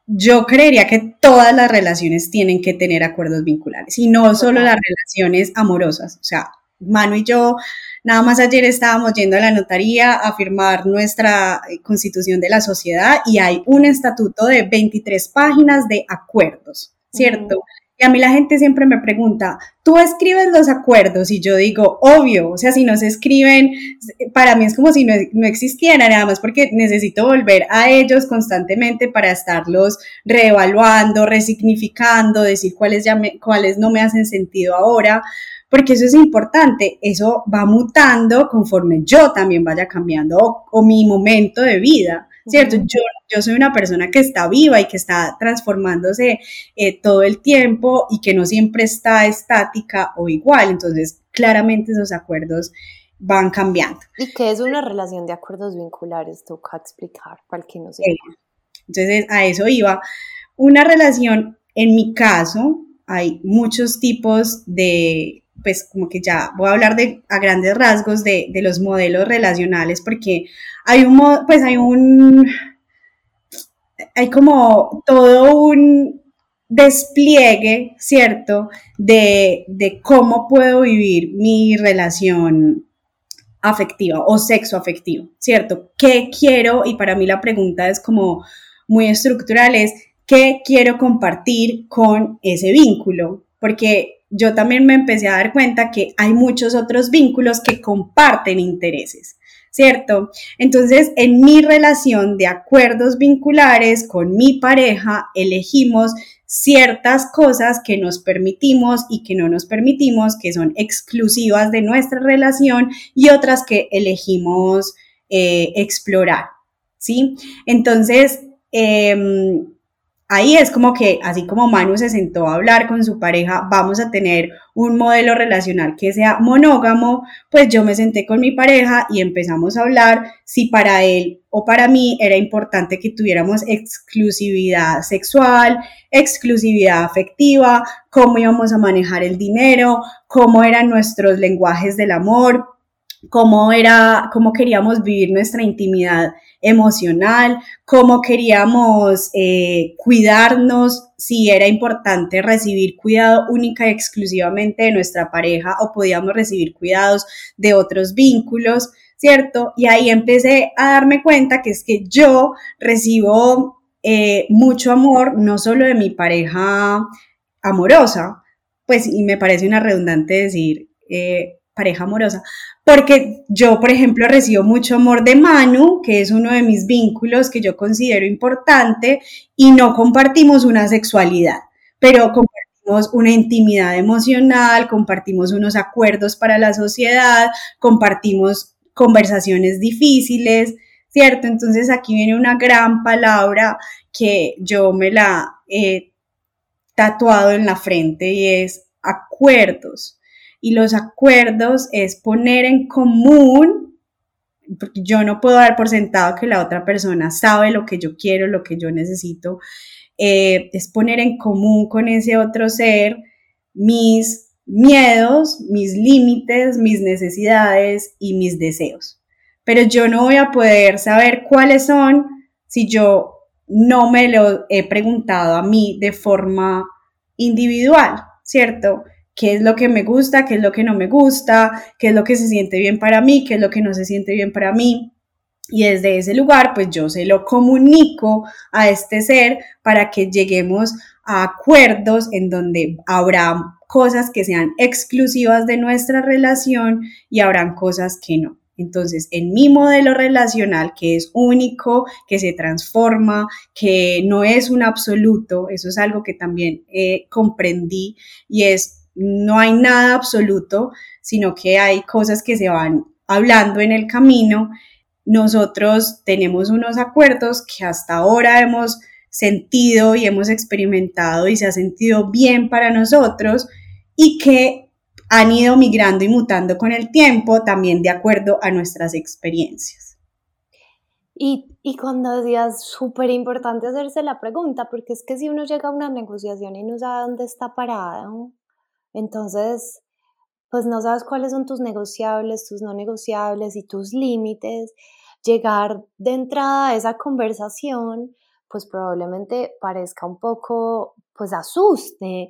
yo creería que todas las relaciones tienen que tener acuerdos vinculares y no solo las relaciones amorosas. O sea, Manu y yo, nada más ayer estábamos yendo a la notaría a firmar nuestra eh, constitución de la sociedad y hay un estatuto de 23 páginas de acuerdos, ¿cierto? Y a mí la gente siempre me pregunta, ¿tú escribes los acuerdos? Y yo digo, obvio, o sea, si no se escriben, para mí es como si no, existieran, nada más porque necesito volver a ellos constantemente para estarlos reevaluando, resignificando, decir cuáles, ya cuáles no me hacen sentido ahora, porque eso es importante, eso va mutando conforme yo también vaya cambiando o mi momento de vida. ¿Cierto? yo, yo soy una persona que está viva y que está transformándose eh, todo el tiempo y que no siempre está estática o igual, entonces claramente esos acuerdos van cambiando. ¿Y qué es una relación de acuerdos vinculares? Toca explicar para que no sepa. Entonces, a eso iba. Una relación, en mi caso, hay muchos tipos de, pues como que ya voy a hablar de a grandes rasgos de, de los modelos relacionales porque hay un, pues hay un, hay como todo un despliegue, ¿cierto? De, de cómo puedo vivir mi relación afectiva o sexo afectivo, ¿cierto? ¿Qué quiero? Y para mí la pregunta es como muy estructural, es ¿qué quiero compartir con ese vínculo? Porque yo también me empecé a dar cuenta que hay muchos otros vínculos que comparten intereses. ¿cierto? Entonces, en mi relación de acuerdos vinculares con mi pareja, elegimos ciertas cosas que nos permitimos y que no nos permitimos, que son exclusivas de nuestra relación y otras que elegimos eh, explorar, ¿sí? Entonces, em, ahí es como que, así como Manu se sentó a hablar con su pareja, vamos a tener un modelo relacional que sea monógamo, pues yo me senté con mi pareja y empezamos a hablar si para él o para mí era importante que tuviéramos exclusividad sexual, exclusividad afectiva, cómo íbamos a manejar el dinero, cómo eran nuestros lenguajes del amor, cómo era, cómo queríamos vivir nuestra intimidad emocional, cómo queríamos eh, cuidarnos, si era importante recibir cuidado única y exclusivamente de nuestra pareja o podíamos recibir cuidados de otros vínculos, ¿cierto? Y ahí empecé a darme cuenta que es que yo recibo eh, mucho amor, no solo de mi pareja amorosa, pues, y me parece una redundante decir eh, pareja amorosa, porque yo, por ejemplo, recibo mucho amor de Manu, que es uno de mis vínculos que yo considero importante, y no compartimos una sexualidad, pero compartimos una intimidad emocional, compartimos unos acuerdos para la sociedad, compartimos conversaciones difíciles, ¿cierto? Entonces aquí viene una gran palabra que yo me la he tatuado en la frente y es acuerdos y los acuerdos es poner en común, porque yo no puedo dar por sentado que la otra persona sabe lo que yo quiero, lo que yo necesito, eh, es poner en común con ese otro ser mis miedos, mis límites, mis necesidades y mis deseos. Pero yo no voy a poder saber cuáles son si yo no me lo he preguntado a mí de forma individual, ¿cierto? Qué es lo que me gusta, qué es lo que no me gusta, qué es lo que se siente bien para mí, qué es lo que no se siente bien para mí. Y desde ese lugar, pues yo se lo comunico a este ser para que lleguemos a acuerdos en donde habrá cosas que sean exclusivas de nuestra relación y habrán cosas que no. Entonces, en mi modelo relacional, que es único, que se transforma, que no es un absoluto, eso es algo que también eh, comprendí y es no hay nada absoluto, sino que hay cosas que se van hablando en el camino. Nosotros tenemos unos acuerdos que hasta ahora hemos sentido y hemos experimentado y se ha sentido bien para nosotros y que han ido migrando y mutando con el tiempo también de acuerdo a nuestras experiencias. Y, y cuando decías súper importante hacerse la pregunta, porque es que si uno llega a una negociación y no sabe dónde está parado, entonces, pues no sabes cuáles son tus negociables, tus no negociables y tus límites. Llegar de entrada a esa conversación pues probablemente parezca un poco, pues asuste,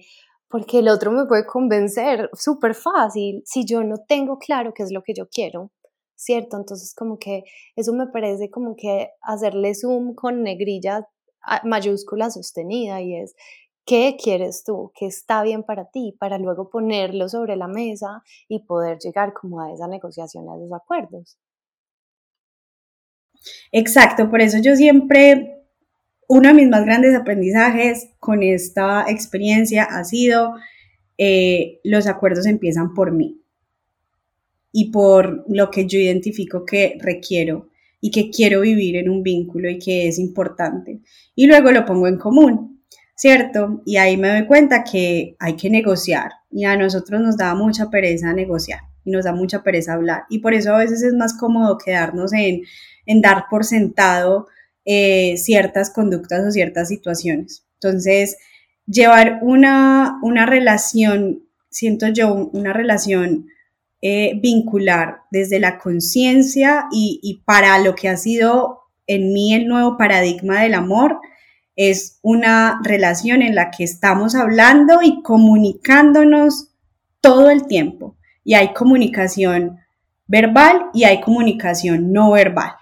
porque el otro me puede convencer súper fácil si yo no tengo claro qué es lo que yo quiero, ¿cierto? Entonces como que eso me parece como que hacerle zoom con negrilla mayúscula sostenida y es ¿Qué quieres tú? ¿Qué está bien para ti? Para luego ponerlo sobre la mesa y poder llegar como a esa negociación, a esos acuerdos. Exacto, por eso yo siempre, uno de mis más grandes aprendizajes con esta experiencia ha sido, eh, los acuerdos empiezan por mí y por lo que yo identifico que requiero y que quiero vivir en un vínculo y que es importante. Y luego lo pongo en común, ¿cierto? Y ahí me doy cuenta que hay que negociar y a nosotros nos da mucha pereza negociar y nos da mucha pereza hablar. Y por eso a veces es más cómodo quedarnos en, en dar por sentado eh, ciertas conductas o ciertas situaciones. Entonces, llevar una, una relación, siento yo, una relación eh, vincular desde la conciencia y, y para lo que ha sido en mí el nuevo paradigma del amor, es una relación en la que estamos hablando y comunicándonos todo el tiempo. Y hay comunicación verbal y hay comunicación no verbal,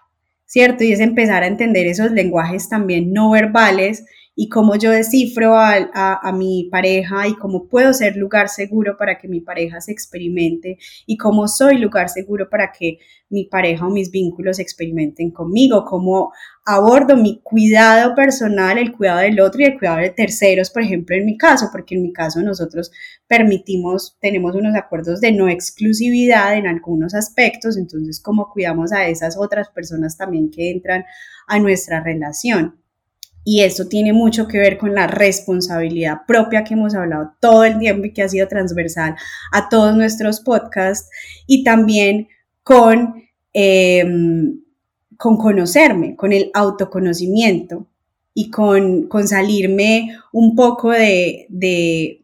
¿cierto? Y es empezar a entender esos lenguajes también no verbales y cómo yo descifro a, mi pareja y cómo puedo ser lugar seguro para que mi pareja se experimente y cómo soy lugar seguro para que mi pareja o mis vínculos experimenten conmigo, cómo abordo mi cuidado personal, el cuidado del otro y el cuidado de terceros, por ejemplo, en mi caso, porque en mi caso nosotros permitimos, tenemos unos acuerdos de no exclusividad en algunos aspectos, entonces cómo cuidamos a esas otras personas también que entran a nuestra relación. Y eso tiene mucho que ver con la responsabilidad propia que hemos hablado todo el tiempo y que ha sido transversal a todos nuestros podcasts y también con, em, con conocerme, con el autoconocimiento y con, con salirme un poco de,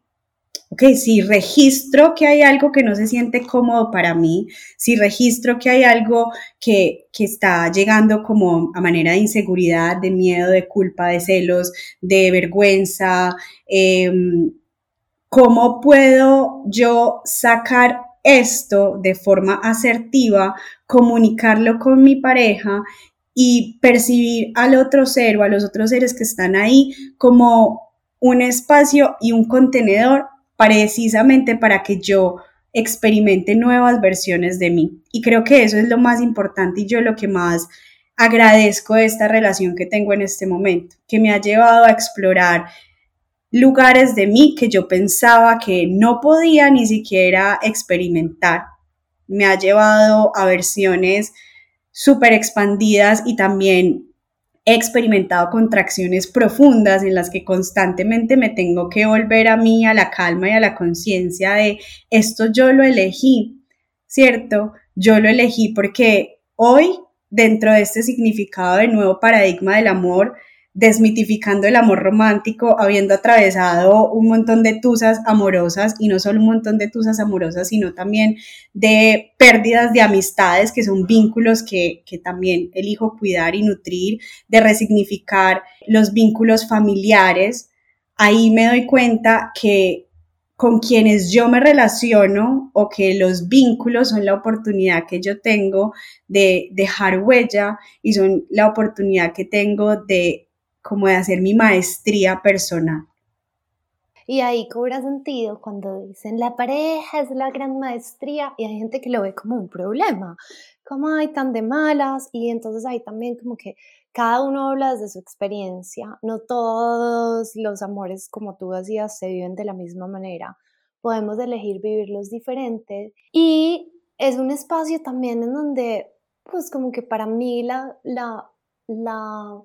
ok, si registro que hay algo que no se siente cómodo para mí, si registro que hay algo que, está llegando como a manera de inseguridad, de miedo, de culpa, de celos, de vergüenza, em, ¿cómo puedo yo sacar esto de forma asertiva, comunicarlo con mi pareja y percibir al otro ser o a los otros seres que están ahí como un espacio y un contenedor precisamente para que yo experimente nuevas versiones de mí. Y creo que eso es lo más importante y yo lo que más agradezco de esta relación que tengo en este momento, que me ha llevado a explorar lugares de mí que yo pensaba que no podía ni siquiera experimentar. Me ha llevado a versiones súper expandidas y también he experimentado contracciones profundas en las que constantemente me tengo que volver a mí, a la calma y a la conciencia de esto yo lo elegí, ¿cierto? Yo lo elegí porque hoy, dentro de este significado de nuevo paradigma del amor, desmitificando el amor romántico, habiendo atravesado un montón de tusas amorosas y no solo un montón de tusas amorosas, sino también de pérdidas de amistades, que son vínculos que, que también elijo cuidar y nutrir, de resignificar los vínculos familiares. Ahí me doy cuenta que con quienes yo me relaciono o que los vínculos son la oportunidad que yo tengo de dejar huella y son la oportunidad que tengo de como de hacer mi maestría personal. Y ahí cobra sentido cuando dicen la pareja es la gran maestría y hay gente que lo ve como un problema, como hay tan de malas y entonces hay también como que cada uno habla desde su experiencia, no todos los amores como tú decías se viven de la misma manera, podemos elegir vivirlos diferentes y es un espacio también en donde pues como que para mí la, la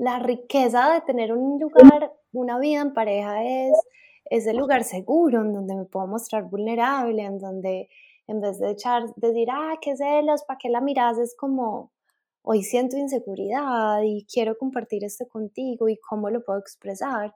la riqueza de tener un lugar, una vida en pareja es ese lugar seguro en donde me puedo mostrar vulnerable, en donde en vez de echar, decir, ah, qué celos, ¿para qué la miras? Es como, hoy siento inseguridad y quiero compartir esto contigo y cómo lo puedo expresar.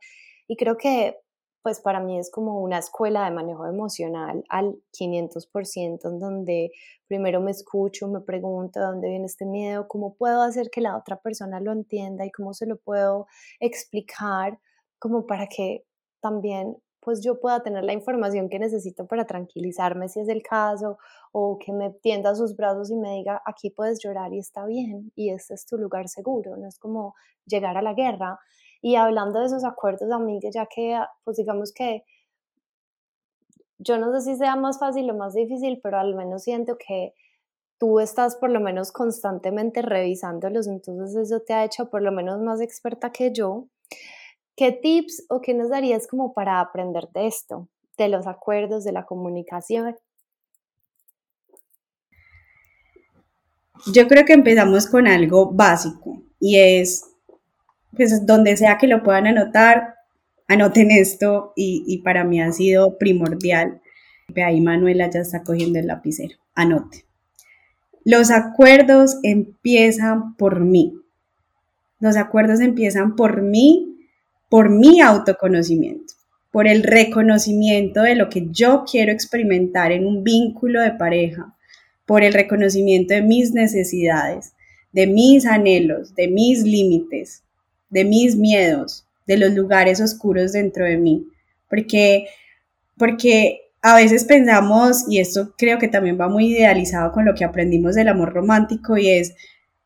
Y creo que pues para mí es como una escuela de manejo emocional al 500%, en donde primero me escucho, me pregunto de dónde viene este miedo, cómo puedo hacer que la otra persona lo entienda y cómo se lo puedo explicar, como para que también pues yo pueda tener la información que necesito para tranquilizarme si es el caso, o que me tienda sus brazos y me diga, aquí puedes llorar y está bien, y este es tu lugar seguro, no es como llegar a la guerra. Y hablando de esos acuerdos, a mí, ya que, pues digamos que yo no sé si sea más fácil o más difícil, pero al menos siento que tú estás por lo menos constantemente revisándolos, entonces eso te ha hecho por lo menos más experta que yo. ¿Qué tips o qué nos darías como para aprender de esto, de los acuerdos, de la comunicación? Yo creo que empezamos con algo básico y es, pues donde sea que lo puedan anotar, anoten esto y, y para mí ha sido primordial. Ahí Manuela ya está cogiendo el lapicero, anote. Los acuerdos empiezan por mí. Los acuerdos empiezan por mí por mi autoconocimiento, por el reconocimiento de lo que yo quiero experimentar en un vínculo de pareja, por el reconocimiento de mis necesidades, de mis anhelos, de mis límites, de mis miedos, de los lugares oscuros dentro de mí. Porque, porque a veces pensamos, y esto creo que también va muy idealizado con lo que aprendimos del amor romántico, y es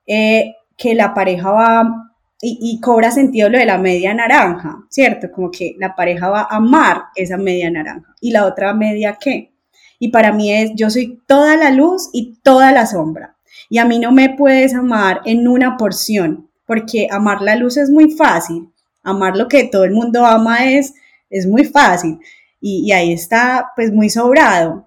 eh, que la pareja va y, cobra sentido lo de la media naranja, ¿cierto? Como que la pareja va a amar esa media naranja. ¿Y la otra media qué? Y para mí es, yo soy toda la luz y toda la sombra. Y a mí no me puedes amar en una porción, porque amar la luz es muy fácil. Amar lo que todo el mundo ama es, es muy fácil. Y, y ahí está, pues, muy sobrado.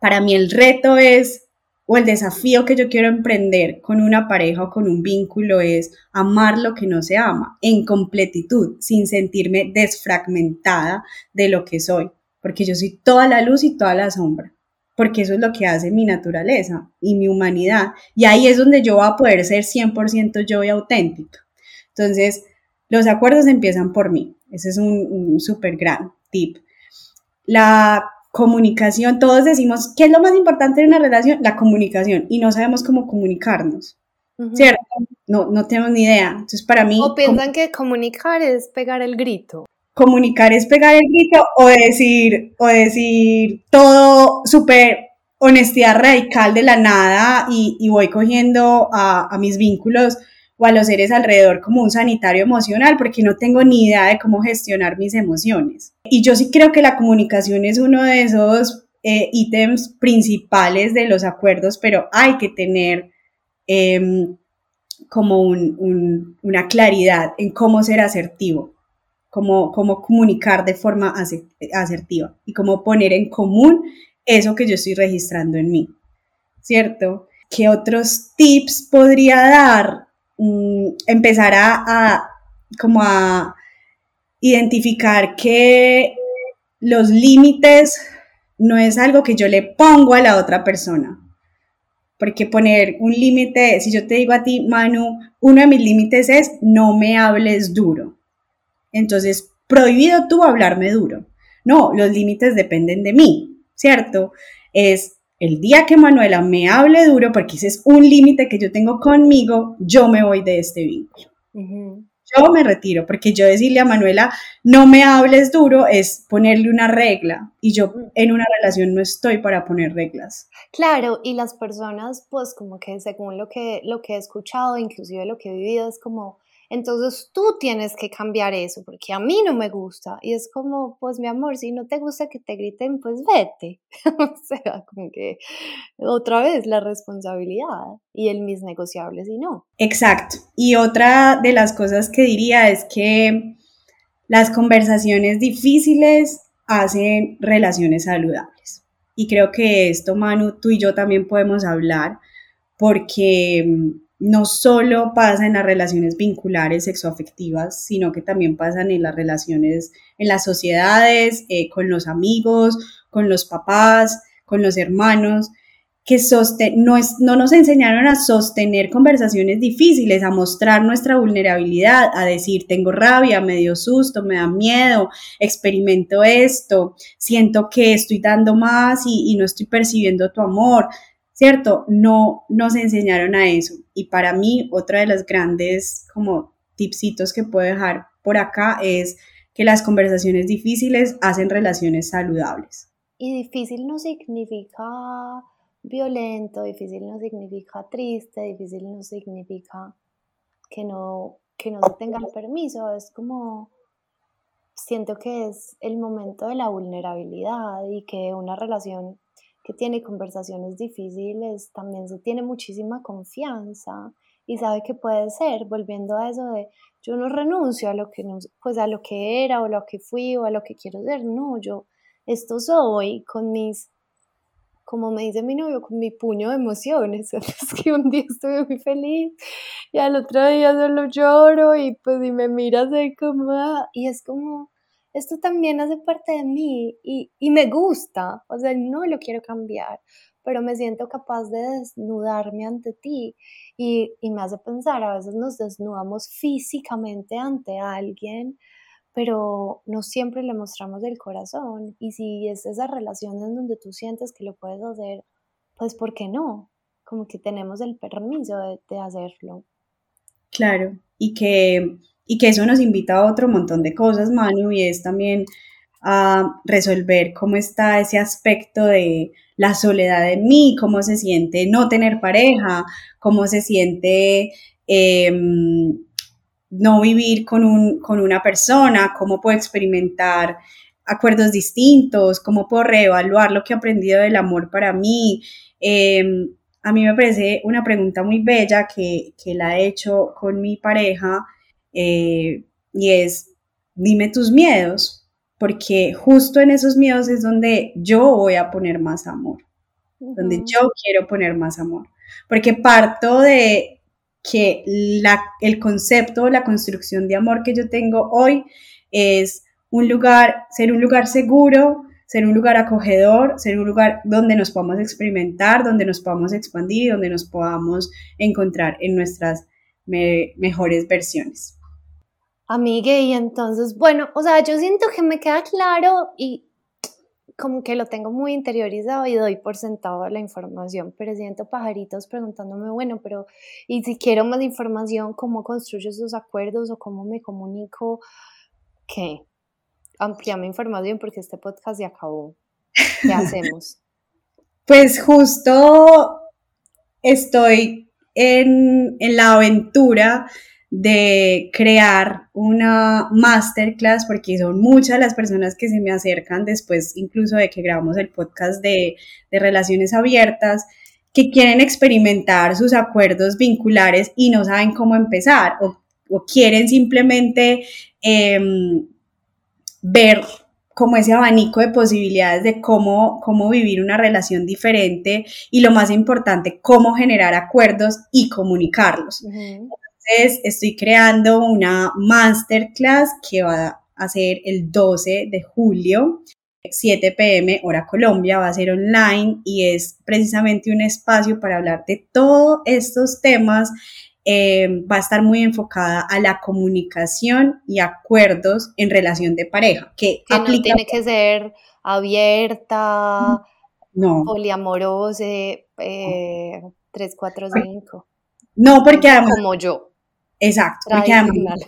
Para mí el reto es o el desafío que yo quiero emprender con una pareja o con un vínculo es amar lo que no se ama en completitud, sin sentirme desfragmentada de lo que soy, porque yo soy toda la luz y toda la sombra, porque eso es lo que hace mi naturaleza y mi humanidad, y ahí es donde yo voy a poder ser 100% yo y auténtica. Entonces, los acuerdos empiezan por mí, ese es un, un súper gran tip. La comunicación, todos decimos, ¿qué es lo más importante en una relación? La comunicación, y no sabemos cómo comunicarnos, ¿cierto? No, no tenemos ni idea. Entonces, para mí... O piensan que comunicar es pegar el grito. Comunicar es pegar el grito o decir, o decir todo súper honestidad radical de la nada y, voy cogiendo a, a mis vínculos o a los seres alrededor como un sanitario emocional porque no tengo ni idea de cómo gestionar mis emociones. Y yo sí creo que la comunicación es uno de esos eh, ítems principales de los acuerdos, pero hay que tener em, como una claridad en cómo ser asertivo, cómo, cómo comunicar de forma asertiva y cómo poner en común eso que yo estoy registrando en mí, ¿cierto? ¿Qué otros tips podría dar? Mm, empezar a, como a identificar que los límites no es algo que yo le pongo a la otra persona. Porque poner un límite, si yo te digo a ti, Manu, uno de mis límites es no me hables duro. Entonces, prohibido tú hablarme duro. No, los límites dependen de mí, ¿cierto? Es el día que Manuela me hable duro, porque ese es un límite que yo tengo conmigo, yo me voy de este vínculo. Yo me retiro, porque yo decirle a Manuela, no me hables duro, es ponerle una regla. Y yo en una relación no estoy para poner reglas. Claro, y las personas, pues como que según lo que, lo que he escuchado, inclusive lo que he vivido, es como, entonces tú tienes que cambiar eso porque a mí no me gusta. Y es como, pues mi amor, si no te gusta que te griten, pues vete. *laughs* o sea, como que otra vez la responsabilidad y el mis negociables y no. Exacto. Y otra de las cosas que diría es que las conversaciones difíciles hacen relaciones saludables. Y creo que esto, Manu, tú y yo también podemos hablar porque no solo pasa en las relaciones vinculares sexoafectivas, sino que también pasan en las relaciones en las sociedades, eh, con los amigos, con los papás, con los hermanos, que no, es, no nos enseñaron a sostener conversaciones difíciles, a mostrar nuestra vulnerabilidad, a decir, tengo rabia, me dio susto, me da miedo, experimento esto, siento que estoy dando más y, y no estoy percibiendo tu amor, ¿cierto? No nos enseñaron a eso. Y para mí, otra de las grandes como tipsitos que puedo dejar por acá es que las conversaciones difíciles hacen relaciones saludables. Y difícil no significa violento, difícil no significa triste, difícil no significa que no, que no se tenga el permiso, es como siento que es el momento de la vulnerabilidad y que una relación que tiene conversaciones difíciles también se tiene muchísima confianza y sabe que puede ser, volviendo a eso de yo no renuncio a lo que no, pues a lo que era o lo que fui o a lo que quiero ser, no, yo esto soy con mis como me dice mi novio, con mi puño de emociones. *laughs* Es que un día estuve muy feliz y al otro día solo lloro y pues y me miras de como, ah", y es como, esto también hace parte de mí y, y me gusta, o sea, no lo quiero cambiar, pero me siento capaz de desnudarme ante ti y, y me hace pensar, a veces nos desnudamos físicamente ante alguien, pero no siempre le mostramos el corazón. Y si es esa relación en donde tú sientes que lo puedes hacer, pues ¿por qué no? Como que tenemos el permiso de, hacerlo. Claro, y que, y que eso nos invita a otro montón de cosas, Manu, y es también a resolver cómo está ese aspecto de la soledad en mí, cómo se siente no tener pareja, cómo se siente em, no vivir con, un, con una persona, cómo puedo experimentar acuerdos distintos, cómo puedo reevaluar lo que he aprendido del amor para mí. Em, a mí me parece una pregunta muy bella que, la he hecho con mi pareja eh, y es, dime tus miedos, porque justo en esos miedos es donde yo voy a poner más amor, donde yo quiero poner más amor, porque parto de que el concepto, la construcción de amor que yo tengo hoy es un lugar, ser un lugar seguro, ser un lugar acogedor, ser un lugar donde nos podamos experimentar, donde nos podamos expandir, donde nos podamos encontrar en nuestras mejores versiones. Amigue, y entonces, bueno, o sea, yo siento que me queda claro y como que lo tengo muy interiorizado y doy por sentado la información, pero siento pajaritos preguntándome, bueno, pero y si quiero más información, ¿cómo construyo esos acuerdos o cómo me comunico? ¿Qué? Ampliame información porque este podcast ya acabó. ¿Qué *laughs* hacemos? pues justo estoy en, en la aventura de crear una masterclass, porque son muchas las personas que se me acercan después incluso de que grabamos el podcast de, relaciones abiertas, que quieren experimentar sus acuerdos vinculares y no saben cómo empezar o, quieren simplemente em, ver como ese abanico de posibilidades de cómo, cómo vivir una relación diferente y lo más importante, cómo generar acuerdos y comunicarlos estoy creando una masterclass que va a ser el 12 de julio, 7 pm, hora Colombia, va a ser online y es precisamente un espacio para hablar de todos estos temas. Eh, va a estar muy enfocada a la comunicación y acuerdos en relación de pareja. Que, no tiene que ser abierta, no. poliamorosa, eh, 3, 4, 5. No, porque Como yo. Exacto, porque además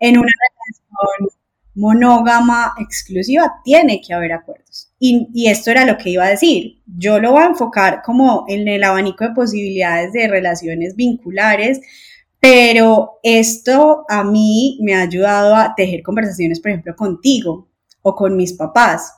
en una relación monógama exclusiva tiene que haber acuerdos. Y, esto era lo que iba a decir. Yo lo voy a enfocar como en el abanico de posibilidades de relaciones vinculares, pero esto a mí me ha ayudado a tejer conversaciones, por ejemplo, contigo o con mis papás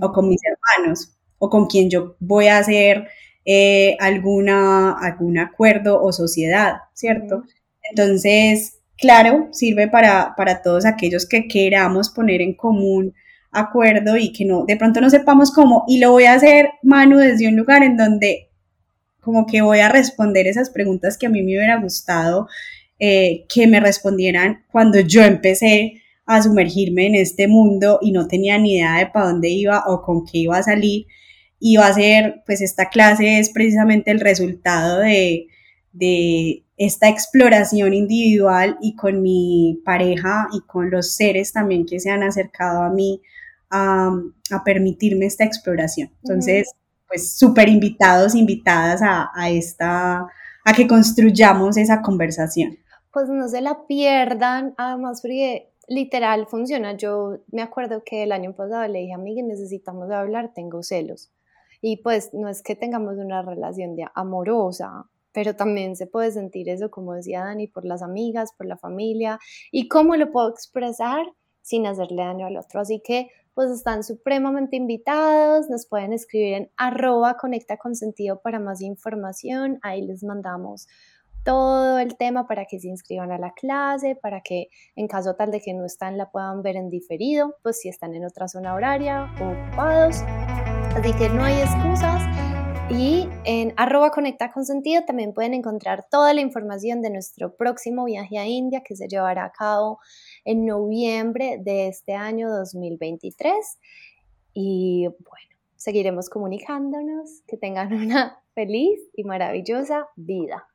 o con mis hermanos o con quien yo voy a hacer eh, alguna, algún acuerdo o sociedad, ¿cierto? Entonces, claro, sirve para, todos aquellos que queramos poner en común acuerdo y que no, de pronto no sepamos cómo, y lo voy a hacer, Manu, desde un lugar en donde como que voy a responder esas preguntas que a mí me hubiera gustado eh, que me respondieran cuando yo empecé a sumergirme en este mundo y no tenía ni idea de para dónde iba o con qué iba a salir. y va a ser, pues esta clase es precisamente el resultado de, de esta exploración individual y con mi pareja y con los seres también que se han acercado a mí a, permitirme esta exploración. Entonces, pues súper invitados, invitadas a, a, esta, a que construyamos esa conversación. Pues no se la pierdan, además porque literal funciona. Yo me acuerdo que el año pasado le dije a Miguel, necesitamos hablar, tengo celos. Y pues no es que tengamos una relación de amorosa, pero también se puede sentir eso, como decía Dani, por las amigas, por la familia, y cómo lo puedo expresar sin hacerle daño al otro. Así que pues están supremamente invitados, nos pueden escribir en arroba conecta con sentido para más información, ahí les mandamos todo el tema para que se inscriban a la clase, para que en caso tal de que no están la puedan ver en diferido, pues si están en otra zona horaria o ocupados. Así que no hay excusas. Y en arroba conecta con sentido también pueden encontrar toda la información de nuestro próximo viaje a India que se llevará a cabo en noviembre de este año 2023. Y bueno, seguiremos comunicándonos. Que tengan una feliz y maravillosa vida.